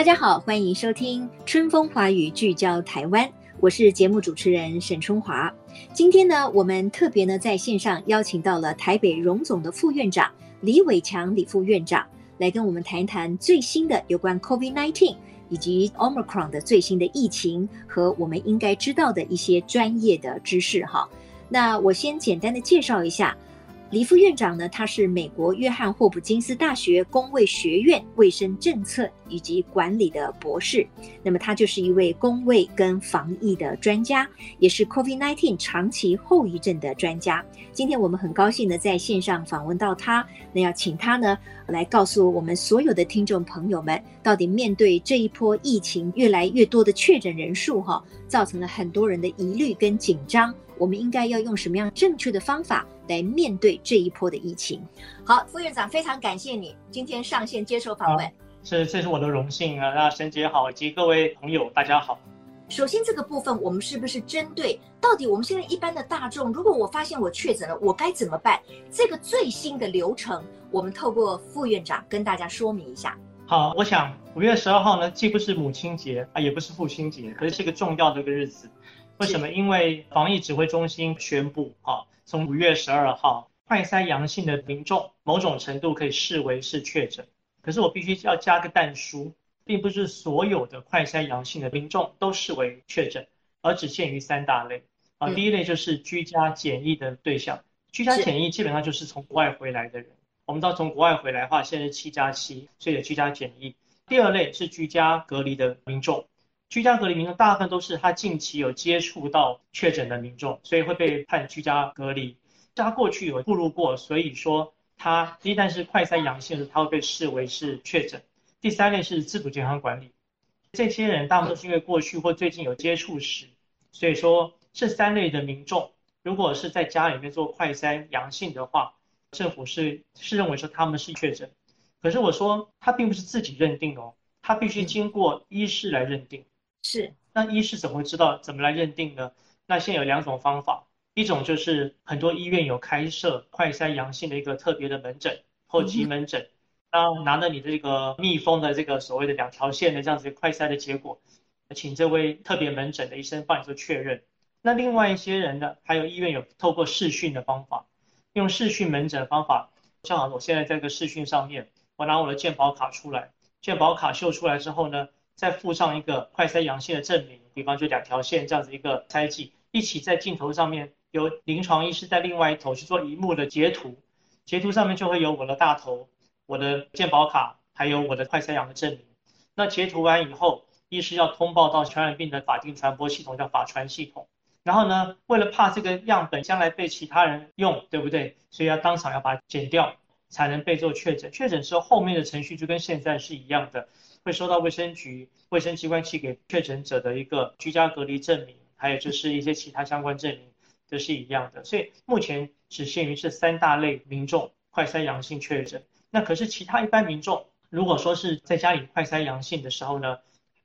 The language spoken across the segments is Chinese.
大家好，欢迎收听《春风华语》，聚焦台湾。我是节目主持人沈春华。今天呢，我们特别呢在线上邀请到了台北荣总的副院长李伟强李副院长，来跟我们谈一谈最新的有关 COVID-19。以及 Omicron 的最新的疫情和我们应该知道的一些专业的知识哈。那我先简单的介绍一下。李副院长呢，他是美国约翰霍普金斯大学公卫学院卫生政策以及管理的博士。那么他就是一位公卫跟防疫的专家，也是 COVID-19 长期后遗症的专家。今天我们很高兴的在线上访问到他，那要请他呢来告诉我们所有的听众朋友们，到底面对这一波疫情越来越多的确诊人数哈，造成了很多人的疑虑跟紧张。我们应该要用什么样正确的方法来面对这一波的疫情？好，副院长，非常感谢你今天上线接受访问。啊、是，这是我的荣幸啊！那沈姐好，以及各位朋友，大家好。首先，这个部分我们是不是针对到底我们现在一般的大众，如果我发现我确诊了，我该怎么办？这个最新的流程，我们透过副院长跟大家说明一下。好，我想五月十二号呢，既不是母亲节啊，也不是父亲节，可是是一个重要的一个日子。为什么？因为防疫指挥中心宣布，啊，从五月十二号，快筛阳性的民众，某种程度可以视为是确诊。可是我必须要加个但书，并不是所有的快筛阳性的民众都视为确诊，而只限于三大类。啊，第一类就是居家检疫的对象，居家检疫基本上就是从国外回来的人。我们知道从国外回来的话，现在是七加七，所以有居家检疫。第二类是居家隔离的民众。居家隔离民众大部分都是他近期有接触到确诊的民众，所以会被判居家隔离。他过去有暴露过，所以说他一旦是快筛阳性的，他会被视为是确诊。第三类是自主健康管理，这些人大部分是因为过去或最近有接触史，所以说这三类的民众，如果是在家里面做快筛阳性的话，政府是是认为说他们是确诊。可是我说他并不是自己认定哦，他必须经过医师来认定。是，那医师怎么会知道怎么来认定呢？那现在有两种方法，一种就是很多医院有开设快筛阳性的一个特别的门诊或急门诊，然后拿着你的这个密封的这个所谓的两条线的这样子快筛的结果，请这位特别门诊的医生帮你做确认。那另外一些人呢，还有医院有透过视讯的方法，用视讯门诊的方法，正好我现在在这个视讯上面，我拿我的健保卡出来，健保卡秀出来之后呢，再附上一个快筛阳性的证明，比方就两条线这样子一个筛剂，一起在镜头上面由临床医师在另外一头去做萤幕的截图，截图上面就会有我的大头、我的健保卡，还有我的快筛阳的证明。那截图完以后，医师要通报到传染病的法定传播系统，叫法传系统。然后呢，为了怕这个样本将来被其他人用，对不对？所以要当场要把它剪掉，才能被做确诊。确诊之后，后面的程序就跟现在是一样的。会收到卫生局卫生机关寄给确诊者的一个居家隔离证明，还有就是一些其他相关证明都是一样的。所以目前只限于这三大类民众快筛阳性确诊。那可是其他一般民众，如果说是在家里快筛阳性的时候呢，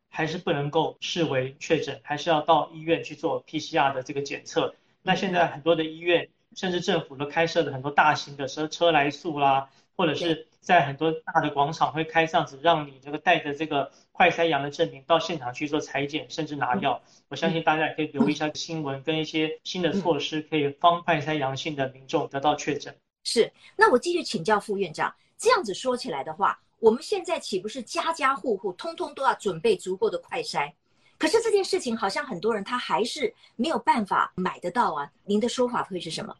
还是不能够视为确诊，还是要到医院去做 PCR 的这个检测。那现在很多的医院甚至政府都开设了很多大型的车车来速啦，或者是。在很多大的广场会开这样子，让你这个带着这个快筛阳的证明到现场去做裁剪，甚至拿药。我相信大家也可以留意一下新闻，跟一些新的措施，可以帮快筛阳性的民众得到确诊。是，那我继续请教副院长，这样子说起来的话，我们现在岂不是家家户户通通都要准备足够的快筛？可是这件事情好像很多人他还是没有办法买得到啊。您的说法会是什么？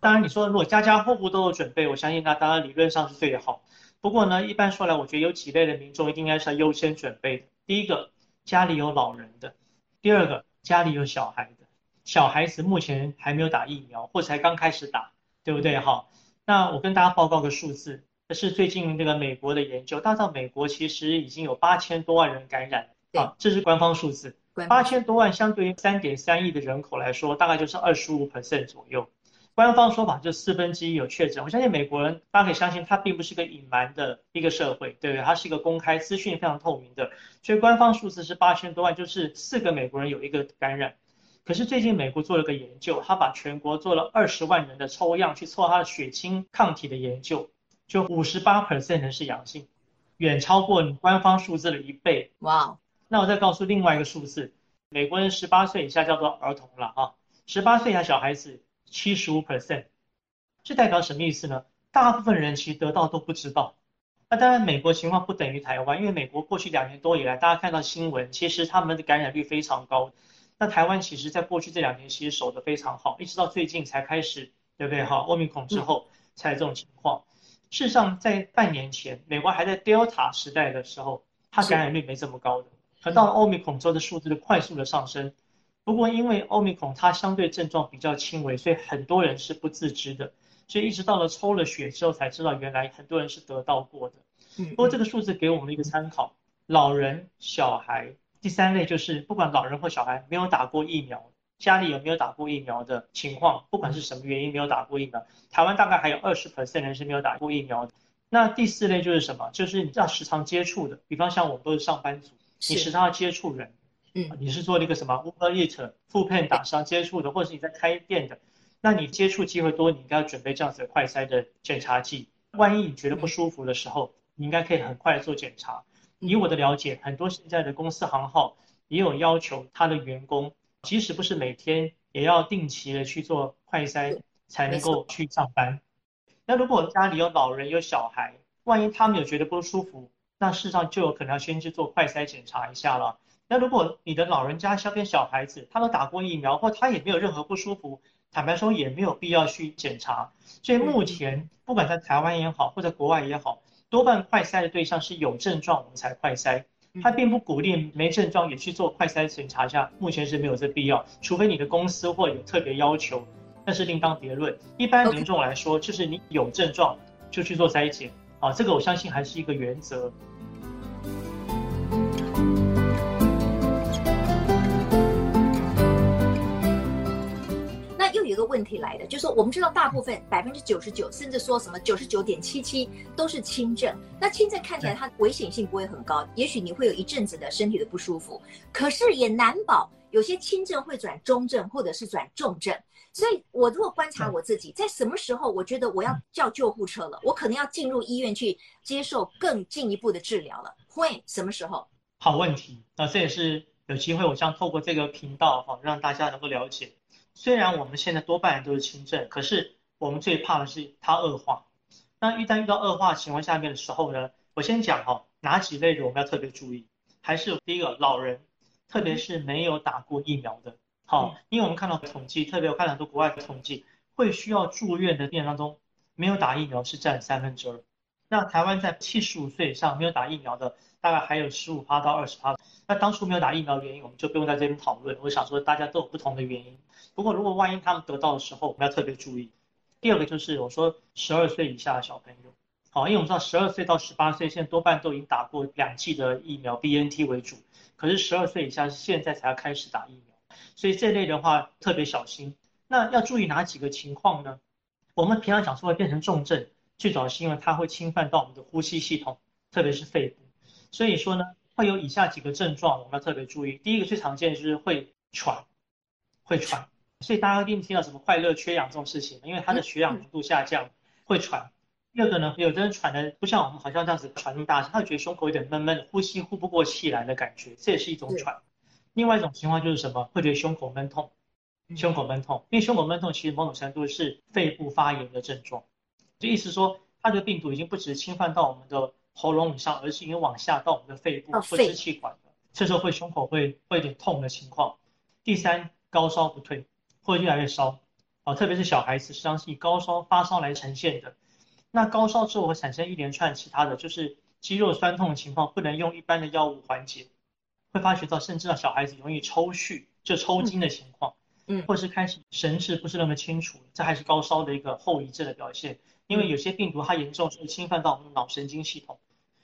当然，你说如果家家户户都有准备，我相信那当然理论上是最好。不过呢，一般说来，我觉得有几类的民众一定应该是要优先准备的。第一个，家里有老人的；第二个，家里有小孩的；小孩子目前还没有打疫苗，或者才刚开始打，对不对？哈，那我跟大家报告个数字，这是最近这个美国的研究，大到美国其实已经有八千多万人感染，啊，这是官方数字，八千多万相对于三点三亿的人口来说，大概就是二十五 percent 左右。官方说法就四分之一有确诊，我相信美国人大家可以相信，它并不是个隐瞒的一个社会，对不对？它是一个公开资讯非常透明的，所以官方数字是八千多万，就是四个美国人有一个感染。可是最近美国做了个研究，他把全国做了二十万人的抽样去测他的血清抗体的研究，就五十八 percent 人是阳性，远超过你官方数字的一倍。哇.那我再告诉另外一个数字，美国人十八岁以下叫做儿童了啊，十八岁以下小孩子。七十五 percent，这代表什么意思呢？大部分人其实得到都不知道。那当然，美国情况不等于台湾，因为美国过去两年多以来，大家看到新闻，其实他们的感染率非常高。那台湾其实在过去这两年其实守得非常好，一直到最近才开始，对不对？哈，Omicron 之后才有这种情况。事实上，在半年前，美国还在 Delta 时代的时候，它感染率没这么高的，可到了 Omicron 之后的数字的快速的上升。不过，因为欧米孔它相对症状比较轻微，所以很多人是不自知的。所以一直到了抽了血之后，才知道原来很多人是得到过的。不过这个数字给我们一个参考：老人、小孩。第三类就是不管老人或小孩没有打过疫苗，家里有没有打过疫苗的情况，不管是什么原因没有打过疫苗，台湾大概还有二十 percent 人是没有打过疫苗的。那第四类就是什么？就是你要时常接触的，比方像我们都是上班族，你时常要接触人。嗯，你是做那个什么 Uber Eats、Foodpanda 上接触的，或者是你在开店的，那你接触机会多，你应该要准备这样子的快筛的检查剂。万一你觉得不舒服的时候，你应该可以很快做检查。以我的了解，很多现在的公司行号也有要求他的员工，即使不是每天，也要定期的去做快筛，才能够去上班。那如果家里有老人有小孩，万一他们有觉得不舒服，那事实上就有可能要先去做快筛检查一下了。那如果你的老人家、小跟小孩子，他都打过疫苗，或他也没有任何不舒服，坦白说也没有必要去检查。所以目前不管在台湾也好，或者国外也好，多半快筛的对象是有症状我们才快筛，他并不鼓励没症状也去做快筛检查一下，目前是没有这必要，除非你的公司或有特别要求，那是另当别论。一般民众来说，就是你有症状就去做筛检啊，这个我相信还是一个原则。有一个问题来的，就是说我们知道大部分百分之九十九，甚至说什么九十九点七七都是轻症。那轻症看起来它危险性不会很高，也许你会有一阵子的身体的不舒服，可是也难保有些轻症会转中症或者是转重症。所以我如果观察我自己，在什么时候我觉得我要叫救护车了，我可能要进入医院去接受更进一步的治疗了，会什么时候？好问题，那这也是有机会，我想透过这个频道哈，让大家能够了解。虽然我们现在多半人都是轻症，可是我们最怕的是它恶化。那一旦遇到恶化情况下面的时候呢，我先讲哈，哪几类人我们要特别注意？还是第一个老人，特别是没有打过疫苗的。好，因为我们看到统计，特别我看到很多国外的统计，会需要住院的病人当中，没有打疫苗是占三分之二。那台湾在七十五岁以上没有打疫苗的，大概还有十五趴到二十趴。那当初没有打疫苗的原因，我们就不用在这边讨论。我想说，大家都有不同的原因。不过，如果万一他们得到的时候，我们要特别注意。第二个就是我说十二岁以下的小朋友，好，因为我们知道十二岁到十八岁现在多半都已经打过两剂的疫苗，BNT 为主。可是十二岁以下是现在才要开始打疫苗，所以这类的话特别小心。那要注意哪几个情况呢？我们平常讲说会变成重症，最主要是因为它会侵犯到我们的呼吸系统，特别是肺部。所以说呢，会有以下几个症状，我们要特别注意。第一个最常见就是会喘，会喘。所以大家一定听到什么快乐缺氧这种事情，因为它的血氧浓度下降，会喘。第二个呢，有的人喘的不像我们好像这样子喘那么大声，他会觉得胸口有点闷闷的，呼吸呼不过气来的感觉，这也是一种喘。另外一种情况就是什么，会觉得胸口闷痛，胸口闷痛，因为胸口闷痛其实某种程度是肺部发炎的症状，就意思说它的病毒已经不只侵犯到我们的喉咙以上，而是因为往下到我们的肺部或支气管了，这时候会胸口会会有点痛的情况。第三，高烧不退。会越来越烧，啊，特别是小孩子，实际上是以高烧发烧来呈现的。那高烧之后会产生一连串其他的就是肌肉酸痛的情况，不能用一般的药物缓解，会发觉到甚至让小孩子容易抽搐，就抽筋的情况。嗯，或是开始神志不是那么清楚，这还是高烧的一个后遗症的表现。因为有些病毒它严重是侵犯到我们脑神经系统，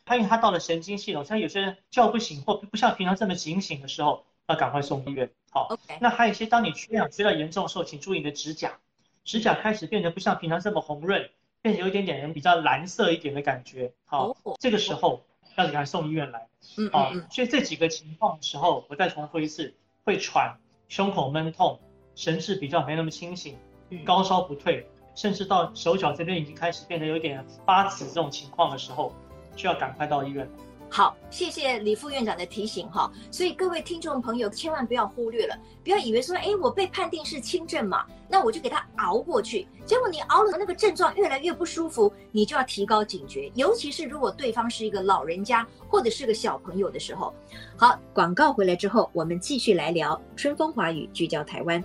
它因为它到了神经系统，像有些人叫不醒或不像平常这么警醒的时候，要赶快送医院。好，Okay. 那还有一些当你缺氧缺到严重的时候，请注意你的指甲，指甲开始变得不像平常这么红润，变得有一点点比较蓝色一点的感觉。好，oh. 这个时候要赶快送医院来。嗯嗯嗯。所以这几个情况的时候，我再重复一次，会喘，胸口闷痛，神志比较没那么清醒，高烧不退。甚至到手脚这边已经开始变得有点发紫这种情况的时候，需要赶快到医院。好，谢谢李副院长的提醒哈。所以各位听众朋友千万不要忽略了，不要以为说，哎，我被判定是轻症嘛，那我就给他熬过去。结果你熬了那个症状越来越不舒服，你就要提高警觉，尤其是如果对方是一个老人家或者是个小朋友的时候。好，广告回来之后，我们继续来聊春风华语，聚焦台湾。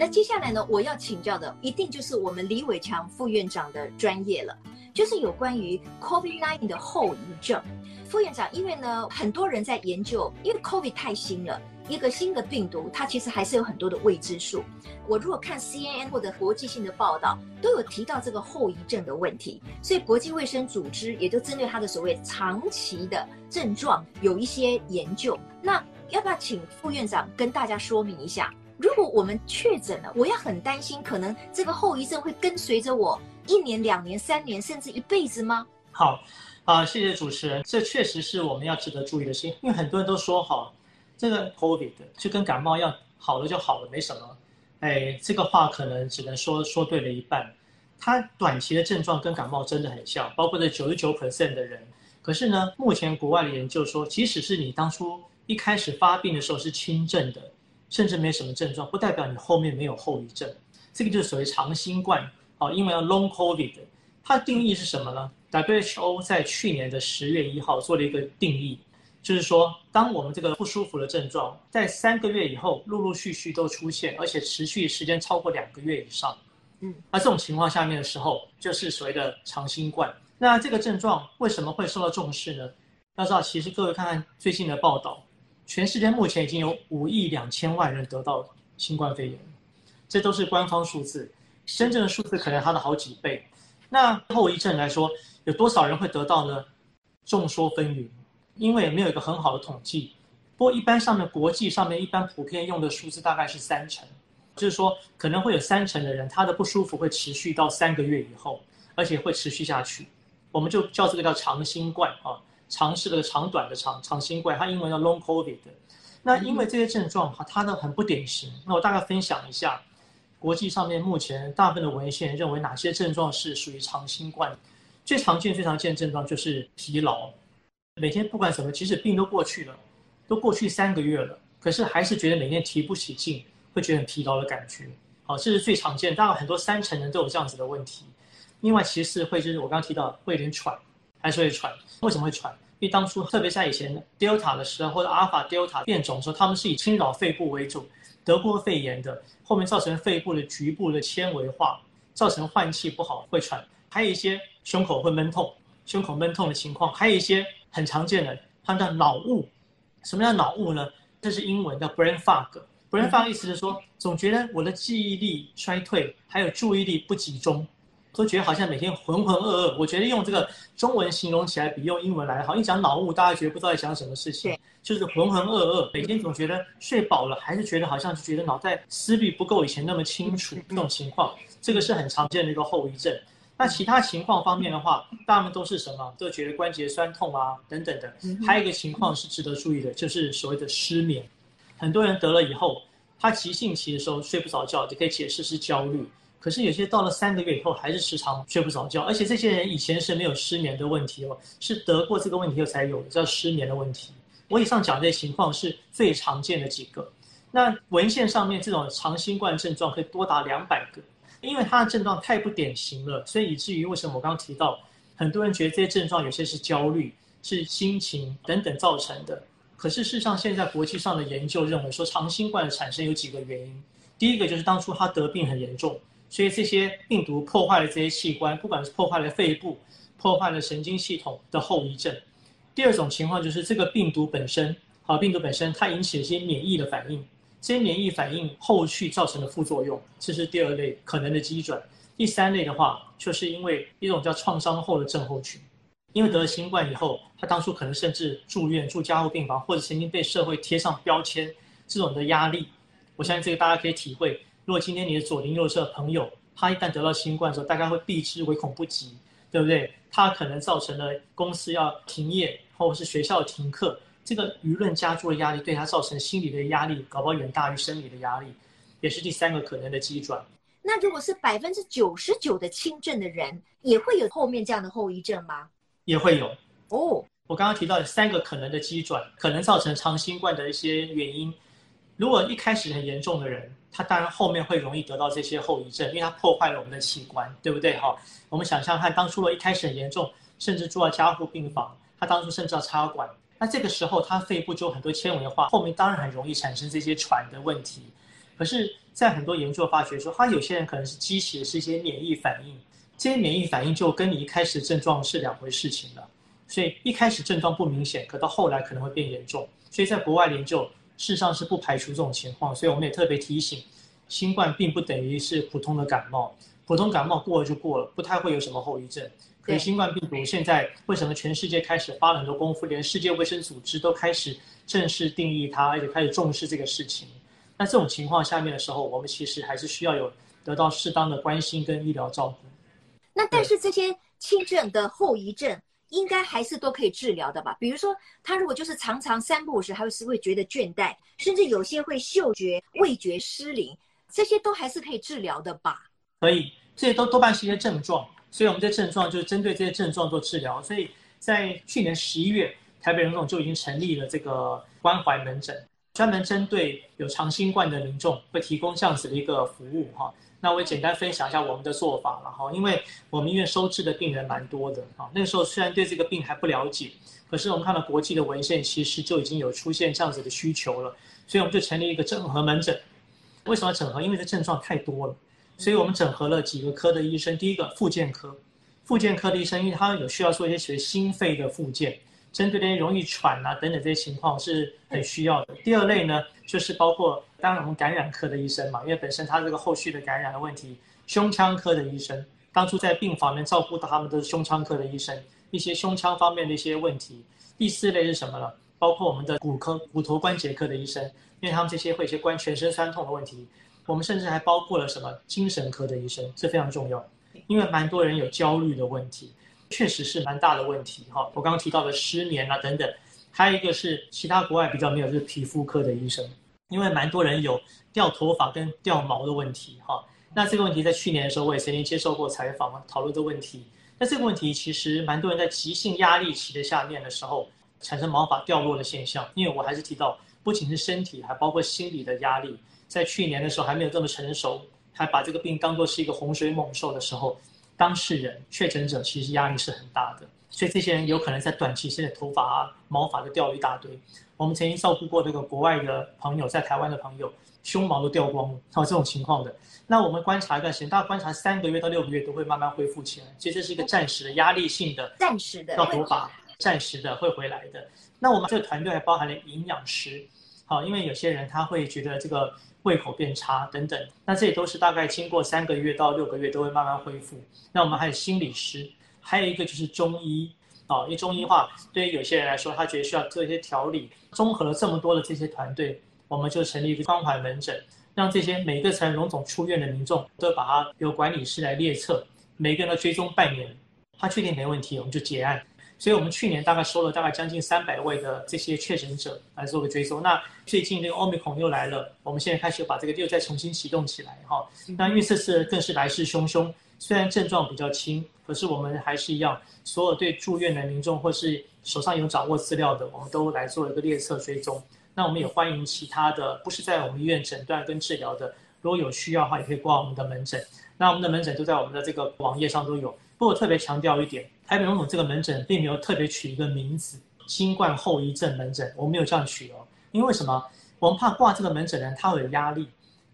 那接下来呢，我要请教的一定就是我们李伟强副院长的专业了，就是有关于 COVID-19 的后遗症。副院长，因为呢，很多人在研究，因为 COVID 太新了，一个新的病毒，它其实还是有很多的未知数。我如果看 CNN 或者国际性的报道，都有提到这个后遗症的问题，所以国际卫生组织也就针对它的所谓长期的症状有一些研究。那要不要请副院长跟大家说明一下？如果我们确诊了，我要很担心，可能这个后遗症会跟随着我一年、两年、三年，甚至一辈子吗？好，啊，谢谢主持人，这确实是我们要值得注意的事情，因为很多人都说，好，这个 COVID 就跟感冒一样，好了就好了，没什么。哎，这个话可能只能说说对了一半。它短期的症状跟感冒真的很像，包括这九十九 percent 的人。可是呢，目前国外的研究说，即使是你当初一开始发病的时候是轻症的。甚至没什么症状，不代表你后面没有后遗症。这个就是所谓长新冠，哦，英文叫 Long COVID。它的定义是什么呢？WHO 在去年的十月一号做了一个定义，就是说，当我们这个不舒服的症状在三个月以后陆陆续续都出现，而且持续时间超过两个月以上，嗯，那这种情况下面的时候，就是所谓的长新冠。那这个症状为什么会受到重视呢？要知道，其实各位看看最近的报道。全世界目前已经有五亿两千万人得到新冠肺炎，这都是官方数字，真正的数字可能它的好几倍。那后遗症来说，有多少人会得到呢？众说纷纭，因为没有一个很好的统计。不过一般上面国际上面一般普遍用的数字大概是三成，就是说可能会有三成的人他的不舒服会持续到三个月以后，而且会持续下去。我们就叫这个叫长新冠啊。长是个长短的长，长新冠，它英文叫 Long COVID。那因为这些症状哈，它呢很不典型。那我大概分享一下，国际上面目前大部分的文献认为哪些症状是属于长新冠。最常见、最常见的症状就是疲劳，每天不管什么，即使病都过去了，都过去三个月了，可是还是觉得每天提不起劲，会觉得很疲劳的感觉。好，这是最常见，大概很多三成人都有这样子的问题。另外，其次会就是我刚刚提到会有点喘。还是会喘，为什么会喘？因为当初特别在以前 Delta 的时候，或者 Alpha、Delta 变种的时候，他们是以侵扰肺部为主，得过肺炎的，后面造成肺部的局部的纤维化，造成换气不好会喘，还有一些胸口会闷痛，胸口闷痛的情况，还有一些很常见的，它叫脑雾。什么叫脑雾呢？这是英文叫 brain fog。brain fog 意思是说，总觉得我的记忆力衰退，还有注意力不集中。都觉得好像每天浑浑噩噩，我觉得用这个中文形容起来比用英文来好。一讲脑雾，大家觉得不知道在讲什么事情，就是浑浑噩噩，每天总觉得睡饱了，还是觉得好像是觉得脑袋思虑不够以前那么清楚这种情况，这个是很常见的一个后遗症。那其他情况方面的话，大部分都是什么？都觉得关节酸痛啊等等的。还有一个情况是值得注意的，就是所谓的失眠。很多人得了以后，他急性期的时候睡不着觉，就可以解释是焦虑。可是有些到了三个月以后还是时常睡不着觉，而且这些人以前是没有失眠的问题哦，是得过这个问题后才有叫失眠的问题。我以上讲这些情况是最常见的几个。那文献上面这种长新冠症状可以多达两百个，因为它的症状太不典型了，所以以至于为什么我刚刚提到，很多人觉得这些症状有些是焦虑、是心情等等造成的。可是事实上，现在国际上的研究认为说，长新冠的产生有几个原因。第一个就是当初他得病很严重。所以这些病毒破坏了这些器官，不管是破坏了肺部、破坏了神经系统的后遗症。第二种情况就是这个病毒本身，好，病毒本身它引起了一些免疫的反应，这些免疫反应后续造成的副作用，这是第二类可能的基准。第三类的话，就是因为一种叫创伤后的症候群，因为得了新冠以后，他当初可能甚至住院住加护病房，或者曾经被社会贴上标签，这种的压力，我相信这个大家可以体会。如果今天你的左邻右舍朋友，他一旦得到新冠的时候，大家会避之唯恐不及，对不对？他可能造成了公司要停业，或者是学校停课，这个舆论加注的压力对他造成心理的压力，搞不好远大于生理的压力，也是第三个可能的机转。那如果是百分之九十九的轻症的人，也会有后面这样的后遗症吗？也会有哦。我刚刚提到的三个可能的机转，可能造成长新冠的一些原因。如果一开始很严重的人，他当然后面会容易得到这些后遗症，因为他破坏了我们的器官，对不对？哈，我们想象看当初的一开始很严重，甚至住到加护病房，他当初甚至要插管，那这个时候他肺部就有很多纤维化，后面当然很容易产生这些喘的问题。可是，在很多研究发觉说，他有些人可能是激起的是一些免疫反应，这些免疫反应就跟你一开始症状是两回事情了。所以一开始症状不明显，可到后来可能会变严重。所以在国外研究。事实上是不排除这种情况，所以我们也特别提醒，新冠并不等于是普通的感冒，普通感冒过了就过了，不太会有什么后遗症。可是新冠病毒现在为什么全世界开始花了很多功夫，连世界卫生组织都开始正式定义它，而且开始重视这个事情？那这种情况下面的时候，我们其实还是需要有得到适当的关心跟医疗照顾。那但是这些轻症的后遗症。应该还是都可以治疗的吧？比如说，他如果就是常常三不五时，还是会觉得倦怠，甚至有些会嗅觉、味觉失灵，这些都还是可以治疗的吧？可以，这些都多半是一些症状，所以我们这症状就是针对这些症状做治疗。所以在去年十一月，台北荣总就已经成立了这个关怀门诊，专门针对有长新冠的民众，会提供这样子的一个服务哈。那我也简单分享一下我们的做法了哈，因为我们医院收治的病人蛮多的啊。那个时候虽然对这个病还不了解，可是我们看到国际的文献，其实就已经有出现这样子的需求了，所以我们就成立一个整合门诊。为什么整合？因为这症状太多了，所以我们整合了几个科的医生。第一个，复健科，复健科的医生，因为他有需要做一些学心肺的复健。针对那些容易喘啊等等这些情况是很需要的。第二类呢，就是包括当然我们感染科的医生嘛，因为本身他这个后续的感染的问题，胸腔科的医生，当初在病房里面照顾到他们都是胸腔科的医生，一些胸腔方面的一些问题。第四类是什么呢？包括我们的骨科、骨头关节科的医生，因为他们这些会一些关全身酸痛的问题。我们甚至还包括了什么精神科的医生，这非常重要，因为蛮多人有焦虑的问题。确实是蛮大的问题哈，我刚刚提到的失眠啊等等，还有一个是其他国外比较没有，就是皮肤科的医生，因为蛮多人有掉头发跟掉毛的问题哈。那这个问题在去年的时候我也曾经接受过采访，讨论的问题。那这个问题其实蛮多人在急性压力期的下面的时候产生毛发掉落的现象，因为我还是提到，不仅是身体，还包括心理的压力，在去年的时候还没有这么成熟，还把这个病当作是一个洪水猛兽的时候。当事人确诊者其实压力是很大的，所以这些人有可能在短期之内头发啊、毛发都掉了一大堆。我们曾经照顾过这个国外的朋友，在台湾的朋友，胸毛都掉光了，还有这种情况的。那我们观察一段时间，大概观察三个月到六个月都会慢慢恢复起来。其实这是一个暂时的压力性的，暂时的掉头发，暂时的会回来的。那我们这个团队还包含了营养师，好，因为有些人他会觉得这个。胃口变差等等，那这也都是大概经过三个月到六个月都会慢慢恢复。那我们还有心理师，还有一个就是中医啊，因为中医话，对于有些人来说，他觉得需要做一些调理，综合了这么多的这些团队，我们就成立一个关怀门诊，让这些每个从荣总出院的民众都把他由管理师来列册，每个人都追踪半年，他确定没问题，我们就结案。所以我们去年大概收了大概将近三百位的这些确诊者来做个追踪。那最近这个 Omicron 又来了，我们现在开始把这个又再重新启动起来哈。那因为这次更是来势汹汹，虽然症状比较轻，可是我们还是一样，所有对住院的民众或是手上有掌握资料的，我们都来做一个列测追踪。那我们也欢迎其他的不是在我们医院诊断跟治疗的，如果有需要的话，也可以挂我们的门诊。那我们的门诊都在我们的这个网页上都有。不过我特别强调一点。台北荣总这个门诊并没有特别取一个名字，新冠后遗症门诊，我没有这样取哦。因为什么？我们怕挂这个门诊的人他会有压力，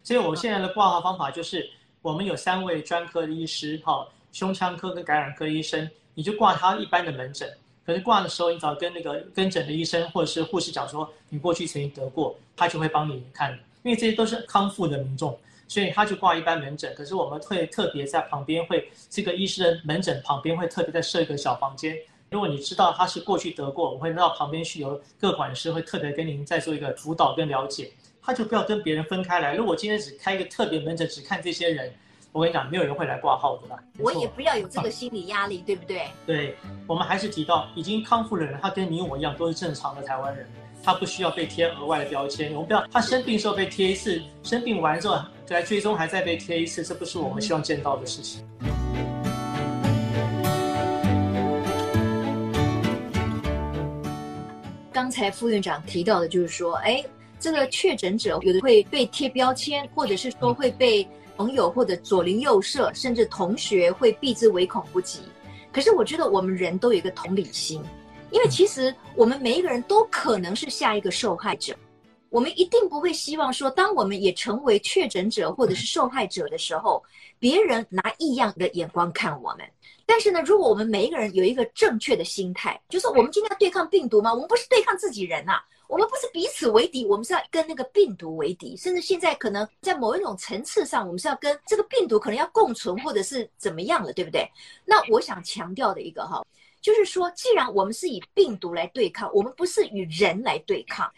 所以我现在的挂号方法就是我们有三位专科的医师，哈，胸腔科跟感染科医生，你就挂他一般的门诊。可是挂的时候，你只要跟那个跟诊的医生或者是护士讲说，你过去曾经得过，他就会帮你看，因为这些都是康复的民众，所以他就挂一般门诊。可是我们会特别在旁边会这个医师的门诊旁边会特别再设一个小房间。如果你知道他是过去得过，我会到旁边去，有各管师会特别跟您再做一个辅导跟了解。他就不要跟别人分开来。如果今天只开一个特别门诊，只看这些人，我跟你讲，没有人会来挂号的啦。我也不要有这个心理压力，对不对？对，我们还是提到已经康复的人，他跟你我一样都是正常的台湾人，他不需要被贴额外的标签。我们不要他生病时候被贴一次，生病完之后来追踪还再被贴一次，这不是我们希望见到的事情。刚才副院长提到的，就是说，哎，这个确诊者有的会被贴标签，或者是说会被。朋友或者左邻右舍，甚至同学会避之唯恐不及。可是我觉得我们人都有一个同理心，因为其实我们每一个人都可能是下一个受害者。我们一定不会希望说，当我们也成为确诊者或者是受害者的时候，别人拿异样的眼光看我们。但是呢，如果我们每一个人有一个正确的心态，就是我们今天要对抗病毒吗？我们不是对抗自己人呐、啊。我们不是彼此为敌，我们是要跟那个病毒为敌，甚至现在可能在某一种层次上，我们是要跟这个病毒可能要共存，或者是怎么样了，对不对？那我想强调的一个哈，就是说，既然我们是以病毒来对抗，我们不是与人来对抗，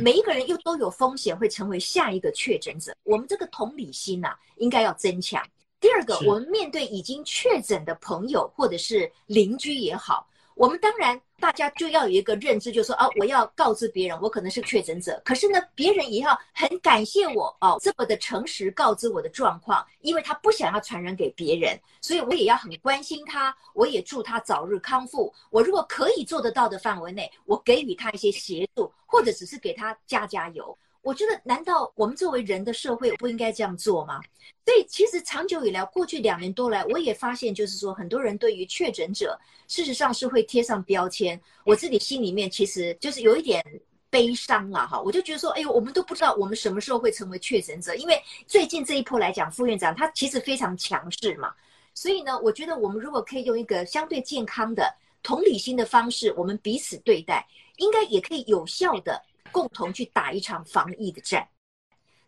每一个人又都有风险会成为下一个确诊者，我们这个同理心呐、啊，应该要增强。第二个，我们面对已经确诊的朋友或者是邻居也好。我们当然，大家就要有一个认知，就是说啊，我要告知别人，我可能是确诊者。可是呢，别人也要很感谢我哦，这么的诚实告知我的状况，因为他不想要传染给别人，所以我也要很关心他，我也祝他早日康复。我如果可以做得到的范围内，我给予他一些协助，或者只是给他加加油。我觉得，难道我们作为人的社会不应该这样做吗？所以，其实长久以来，过去两年多来，我也发现，就是说，很多人对于确诊者，事实上是会贴上标签。我自己心里面其实就是有一点悲伤了哈。我就觉得说，哎呦，我们都不知道我们什么时候会成为确诊者，因为最近这一波来讲，副院长他其实非常强势嘛。所以呢，我觉得我们如果可以用一个相对健康的、同理心的方式，我们彼此对待，应该也可以有效的。共同去打一场防疫的战。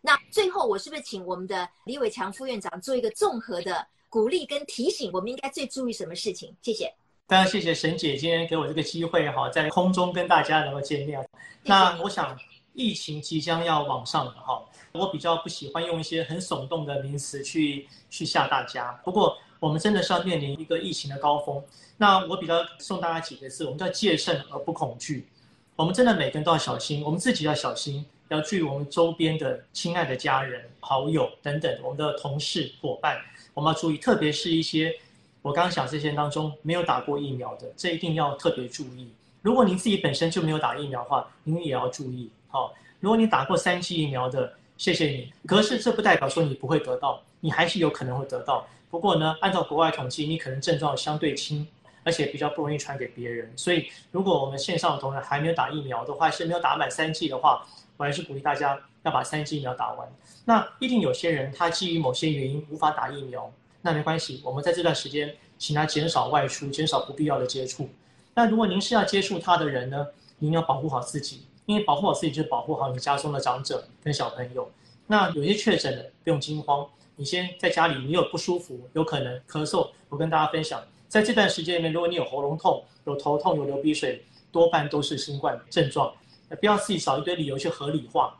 那最后，我是不是请我们的李伟强副院长做一个综合的鼓励跟提醒？我们应该最注意什么事情？谢谢。当然，谢谢沈姐今天给我这个机会哈，在空中跟大家能够见面。那我想，疫情即将要往上了哈，我比较不喜欢用一些很耸动的名词去去吓大家。不过，我们真的是要面临一个疫情的高峰。那我比较送大家几个字，我们叫戒慎而不恐惧。我们真的每个人都要小心，我们自己要小心，要注意我们周边的亲爱的家人、好友等等，我们的同事、伙伴，我们要注意，特别是一些我刚刚讲这些当中没有打过疫苗的，这一定要特别注意。如果您自己本身就没有打疫苗的话，您也要注意。好，如果你打过三剂疫苗的，谢谢你。可是这不代表说你不会得到，你还是有可能会得到。不过呢，按照国外统计，你可能症状相对轻。而且比较不容易传给别人，所以如果我们线上的同仁还没有打疫苗的话，是没有打满三剂的话，我还是鼓励大家要把三剂疫苗打完。那一定有些人他基于某些原因无法打疫苗，那没关系，我们在这段时间请他减少外出，减少不必要的接触。那如果您是要接触他的人呢，您要保护好自己，因为保护好自己就是保护好你家中的长者跟小朋友。那有些确诊的不用惊慌，你先在家里，你有不舒服，有可能咳嗽，我跟大家分享。在这段时间里面，如果你有喉咙痛、有头痛、有流鼻水，多半都是新冠症状。不要自己找一堆理由去合理化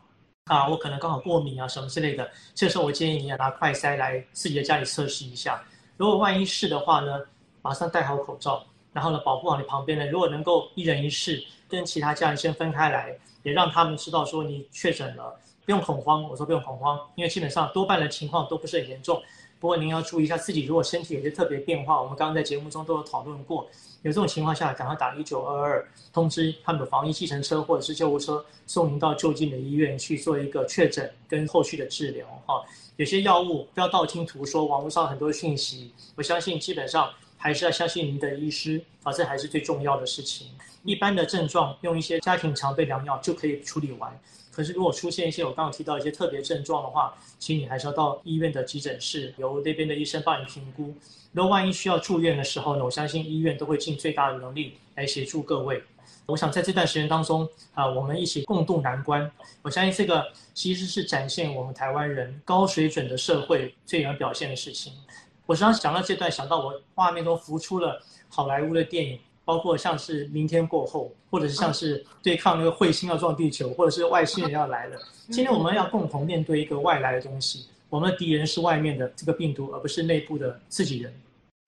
啊！我可能刚好过敏啊，什么之类的。这时候我建议你要拿快筛来自己的家里测试一下。如果万一是的话呢，马上戴好口罩，然后呢，保护好你旁边的。如果能够一人一室，跟其他家人先分开来，也让他们知道说你确诊了，不用恐慌。我说不用恐慌，因为基本上多半的情况都不是很严重。不过您要注意一下自己，如果身体有些特别变化，我们刚刚在节目中都有讨论过，有这种情况下，赶快打一九二二，通知他们的防疫计程车或者是救护车送您到就近的医院去做一个确诊跟后续的治疗。哈，有些药物不要道听途说，网络上很多讯息，我相信基本上还是要相信您的医师啊，这还是最重要的事情。一般的症状用一些家庭常备良药就可以处理完。可是如果出现一些我刚刚提到一些特别症状的话，请你还是要到医院的急诊室，由那边的医生帮你评估。如果万一需要住院的时候呢，我相信医院都会尽最大的能力来协助各位。我想在这段时间当中啊，我们一起共度难关。我相信这个其实是展现我们台湾人高水准的社会最能表现的事情。我常常想到这段，想到我画面中浮出了好莱坞的电影，包括像是《明天过后》，或者是像是对抗那个彗星要撞地球，或者是外星人要来了。今天我们要共同面对一个外来的东西，我们的敌人是外面的这个病毒，而不是内部的自己人。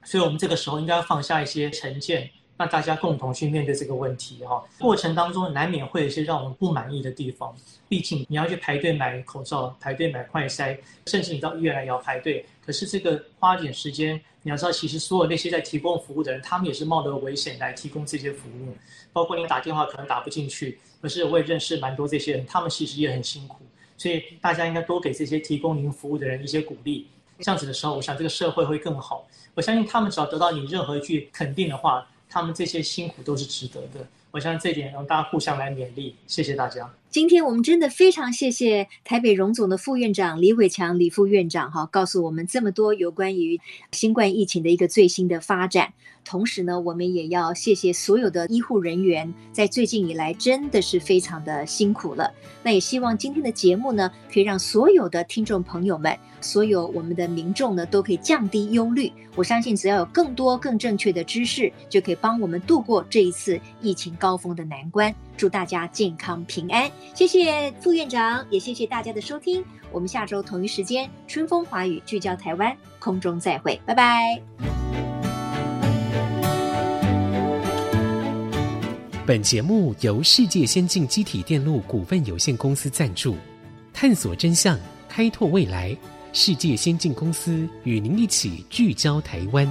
所以，我们这个时候应该放下一些成见。让大家共同去面对这个问题哈。过程当中难免会有一些让我们不满意的地方，毕竟你要去排队买口罩，排队买快筛，甚至你到医院来也要排队。可是这个花点时间，你要知道，其实所有那些在提供服务的人，他们也是冒着危险来提供这些服务。包括你打电话可能打不进去，可是我也认识蛮多这些人，他们其实也很辛苦。所以大家应该多给这些提供您服务的人一些鼓励。这样子的时候，我想这个社会会更好。我相信他们只要得到你任何一句肯定的话。他们这些辛苦都是值得的，我相信这点让大家互相来勉励。谢谢大家。今天我们真的非常谢谢台北荣总的副院长李伟强李副院长哈，告诉我们这么多有关于新冠疫情的一个最新的发展。同时呢，我们也要谢谢所有的医护人员，在最近以来真的是非常的辛苦了。那也希望今天的节目呢，可以让所有的听众朋友们，所有我们的民众呢，都可以降低忧虑。我相信，只要有更多更正确的知识，就可以帮我们度过这一次疫情高峰的难关。祝大家健康平安。谢谢副院长，也谢谢大家的收听。我们下周同一时间，春风华语聚焦台湾，空中再会，拜拜。本节目由世界先进机体电路股份有限公司赞助，探索真相，开拓未来。世界先进公司与您一起聚焦台湾。